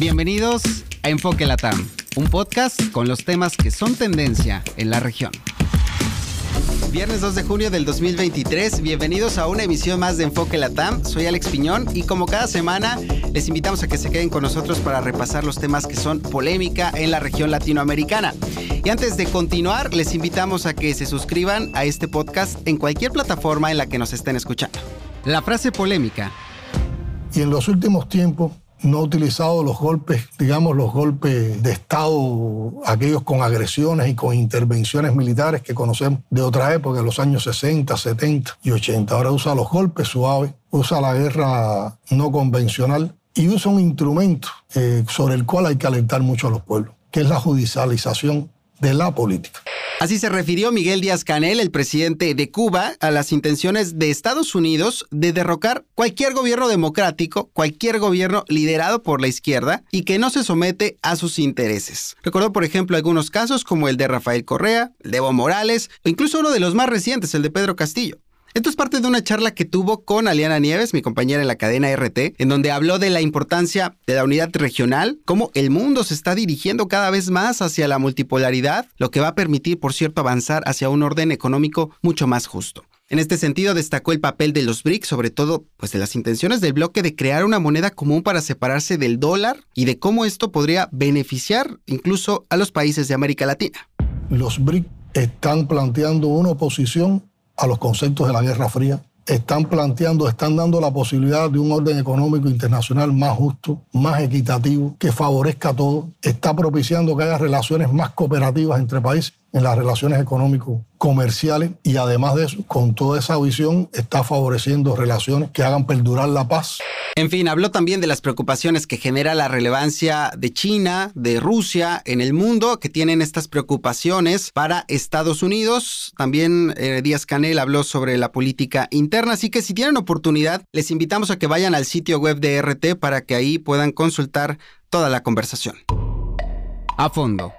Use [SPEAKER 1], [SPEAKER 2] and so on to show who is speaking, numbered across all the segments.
[SPEAKER 1] Bienvenidos a Enfoque Latam, un podcast con los temas que son tendencia en la región. Viernes 2 de junio del 2023, bienvenidos a una emisión más de Enfoque Latam. Soy Alex Piñón y como cada semana les invitamos a que se queden con nosotros para repasar los temas que son polémica en la región latinoamericana. Y antes de continuar, les invitamos a que se suscriban a este podcast en cualquier plataforma en la que nos estén escuchando. La frase polémica.
[SPEAKER 2] Y en los últimos tiempos no ha utilizado los golpes, digamos, los golpes de Estado, aquellos con agresiones y con intervenciones militares que conocemos de otra época, de los años 60, 70 y 80. Ahora usa los golpes suaves, usa la guerra no convencional y usa un instrumento eh, sobre el cual hay que alertar mucho a los pueblos, que es la judicialización de la política.
[SPEAKER 1] Así se refirió Miguel Díaz Canel, el presidente de Cuba, a las intenciones de Estados Unidos de derrocar cualquier gobierno democrático, cualquier gobierno liderado por la izquierda y que no se somete a sus intereses. Recordó, por ejemplo, algunos casos como el de Rafael Correa, el de Evo Morales o incluso uno de los más recientes, el de Pedro Castillo. Esto es parte de una charla que tuvo con Aliana Nieves, mi compañera en la cadena RT, en donde habló de la importancia de la unidad regional, cómo el mundo se está dirigiendo cada vez más hacia la multipolaridad, lo que va a permitir, por cierto, avanzar hacia un orden económico mucho más justo. En este sentido, destacó el papel de los BRICS, sobre todo pues de las intenciones del bloque de crear una moneda común para separarse del dólar y de cómo esto podría beneficiar incluso a los países de América Latina.
[SPEAKER 2] Los BRICS están planteando una oposición a los conceptos de la Guerra Fría, están planteando, están dando la posibilidad de un orden económico internacional más justo, más equitativo, que favorezca a todos, está propiciando que haya relaciones más cooperativas entre países en las relaciones económico-comerciales y además de eso, con toda esa visión, está favoreciendo relaciones que hagan perdurar la paz.
[SPEAKER 1] En fin, habló también de las preocupaciones que genera la relevancia de China, de Rusia en el mundo, que tienen estas preocupaciones para Estados Unidos. También eh, Díaz Canel habló sobre la política interna, así que si tienen oportunidad, les invitamos a que vayan al sitio web de RT para que ahí puedan consultar toda la conversación. A fondo.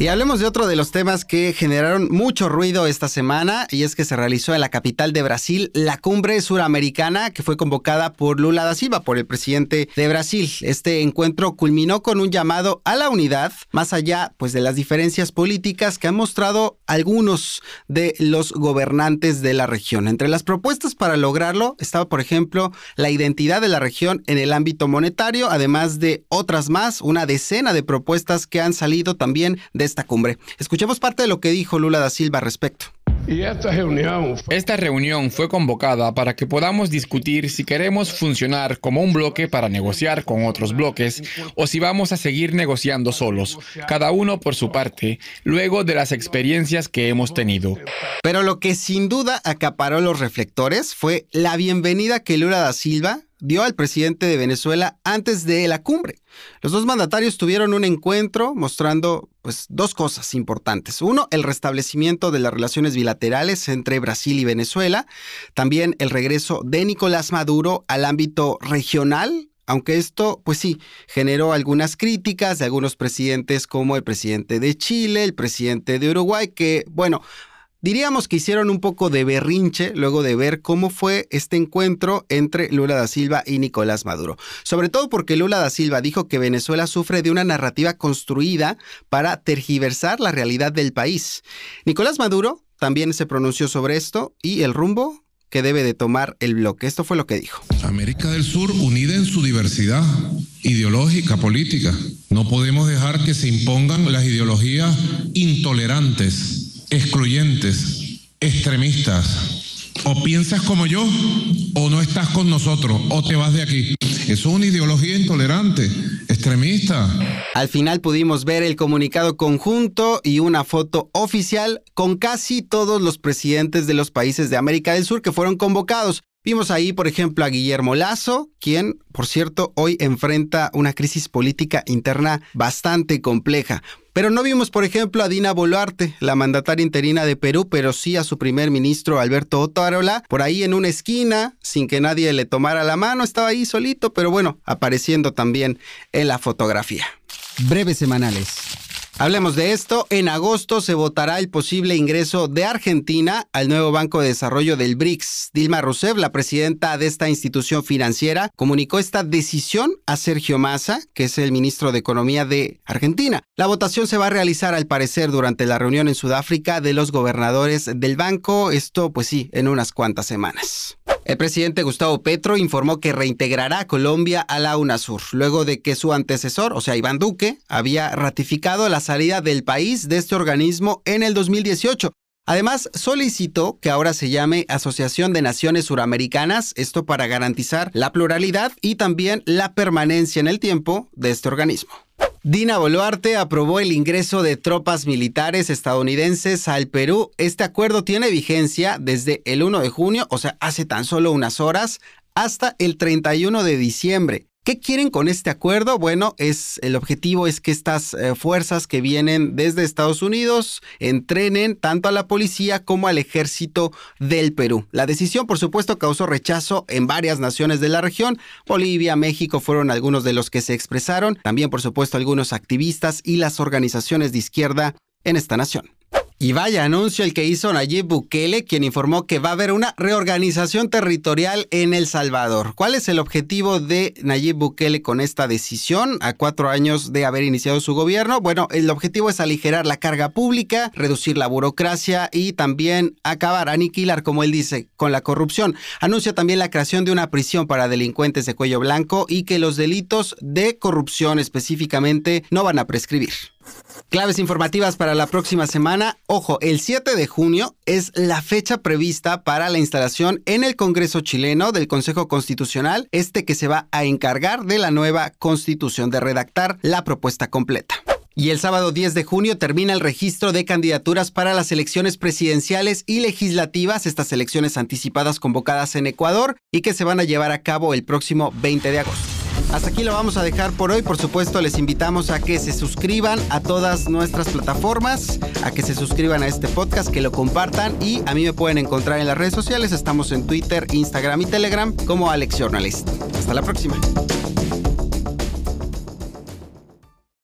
[SPEAKER 1] Y hablemos de otro de los temas que generaron mucho ruido esta semana, y es que se realizó en la capital de Brasil la cumbre suramericana que fue convocada por Lula da Silva, por el presidente de Brasil. Este encuentro culminó con un llamado a la unidad, más allá pues de las diferencias políticas que han mostrado algunos de los gobernantes de la región. Entre las propuestas para lograrlo estaba, por ejemplo, la identidad de la región en el ámbito monetario, además de otras más, una decena de propuestas que han salido también de esta cumbre. Escuchemos parte de lo que dijo Lula da Silva al respecto.
[SPEAKER 3] Esta reunión fue convocada para que podamos discutir si queremos funcionar como un bloque para negociar con otros bloques o si vamos a seguir negociando solos, cada uno por su parte, luego de las experiencias que hemos tenido.
[SPEAKER 1] Pero lo que sin duda acaparó los reflectores fue la bienvenida que Lula da Silva dio al presidente de Venezuela antes de la cumbre. Los dos mandatarios tuvieron un encuentro mostrando pues dos cosas importantes. Uno, el restablecimiento de las relaciones bilaterales entre Brasil y Venezuela, también el regreso de Nicolás Maduro al ámbito regional aunque esto, pues sí, generó algunas críticas de algunos presidentes como el presidente de Chile, el presidente de Uruguay, que, bueno, Diríamos que hicieron un poco de berrinche luego de ver cómo fue este encuentro entre Lula da Silva y Nicolás Maduro. Sobre todo porque Lula da Silva dijo que Venezuela sufre de una narrativa construida para tergiversar la realidad del país. Nicolás Maduro también se pronunció sobre esto y el rumbo que debe de tomar el bloque. Esto fue lo que dijo.
[SPEAKER 4] América del Sur unida en su diversidad ideológica, política. No podemos dejar que se impongan las ideologías intolerantes excluyentes, extremistas. O piensas como yo o no estás con nosotros o te vas de aquí. Es una ideología intolerante, extremista.
[SPEAKER 1] Al final pudimos ver el comunicado conjunto y una foto oficial con casi todos los presidentes de los países de América del Sur que fueron convocados. Vimos ahí, por ejemplo, a Guillermo Lazo, quien, por cierto, hoy enfrenta una crisis política interna bastante compleja. Pero no vimos, por ejemplo, a Dina Boluarte, la mandataria interina de Perú, pero sí a su primer ministro Alberto Otárola, por ahí en una esquina, sin que nadie le tomara la mano, estaba ahí solito, pero bueno, apareciendo también en la fotografía. Breves semanales. Hablemos de esto. En agosto se votará el posible ingreso de Argentina al nuevo Banco de Desarrollo del BRICS. Dilma Rousseff, la presidenta de esta institución financiera, comunicó esta decisión a Sergio Massa, que es el ministro de Economía de Argentina. La votación se va a realizar al parecer durante la reunión en Sudáfrica de los gobernadores del banco. Esto, pues sí, en unas cuantas semanas. El presidente Gustavo Petro informó que reintegrará a Colombia a la UNASUR, luego de que su antecesor, o sea, Iván Duque, había ratificado la salida del país de este organismo en el 2018. Además, solicitó que ahora se llame Asociación de Naciones Suramericanas, esto para garantizar la pluralidad y también la permanencia en el tiempo de este organismo. Dina Boluarte aprobó el ingreso de tropas militares estadounidenses al Perú. Este acuerdo tiene vigencia desde el 1 de junio, o sea, hace tan solo unas horas, hasta el 31 de diciembre. ¿Qué quieren con este acuerdo? Bueno, es el objetivo es que estas eh, fuerzas que vienen desde Estados Unidos entrenen tanto a la policía como al ejército del Perú. La decisión, por supuesto, causó rechazo en varias naciones de la región. Bolivia, México fueron algunos de los que se expresaron, también por supuesto algunos activistas y las organizaciones de izquierda en esta nación. Y vaya anuncio el que hizo Nayib Bukele, quien informó que va a haber una reorganización territorial en El Salvador. ¿Cuál es el objetivo de Nayib Bukele con esta decisión a cuatro años de haber iniciado su gobierno? Bueno, el objetivo es aligerar la carga pública, reducir la burocracia y también acabar, aniquilar, como él dice, con la corrupción. Anuncia también la creación de una prisión para delincuentes de cuello blanco y que los delitos de corrupción específicamente no van a prescribir. Claves informativas para la próxima semana. Ojo, el 7 de junio es la fecha prevista para la instalación en el Congreso chileno del Consejo Constitucional, este que se va a encargar de la nueva constitución, de redactar la propuesta completa. Y el sábado 10 de junio termina el registro de candidaturas para las elecciones presidenciales y legislativas, estas elecciones anticipadas convocadas en Ecuador y que se van a llevar a cabo el próximo 20 de agosto. Hasta aquí lo vamos a dejar por hoy. Por supuesto, les invitamos a que se suscriban a todas nuestras plataformas, a que se suscriban a este podcast, que lo compartan y a mí me pueden encontrar en las redes sociales. Estamos en Twitter, Instagram y Telegram como Alex Journalist. Hasta la próxima.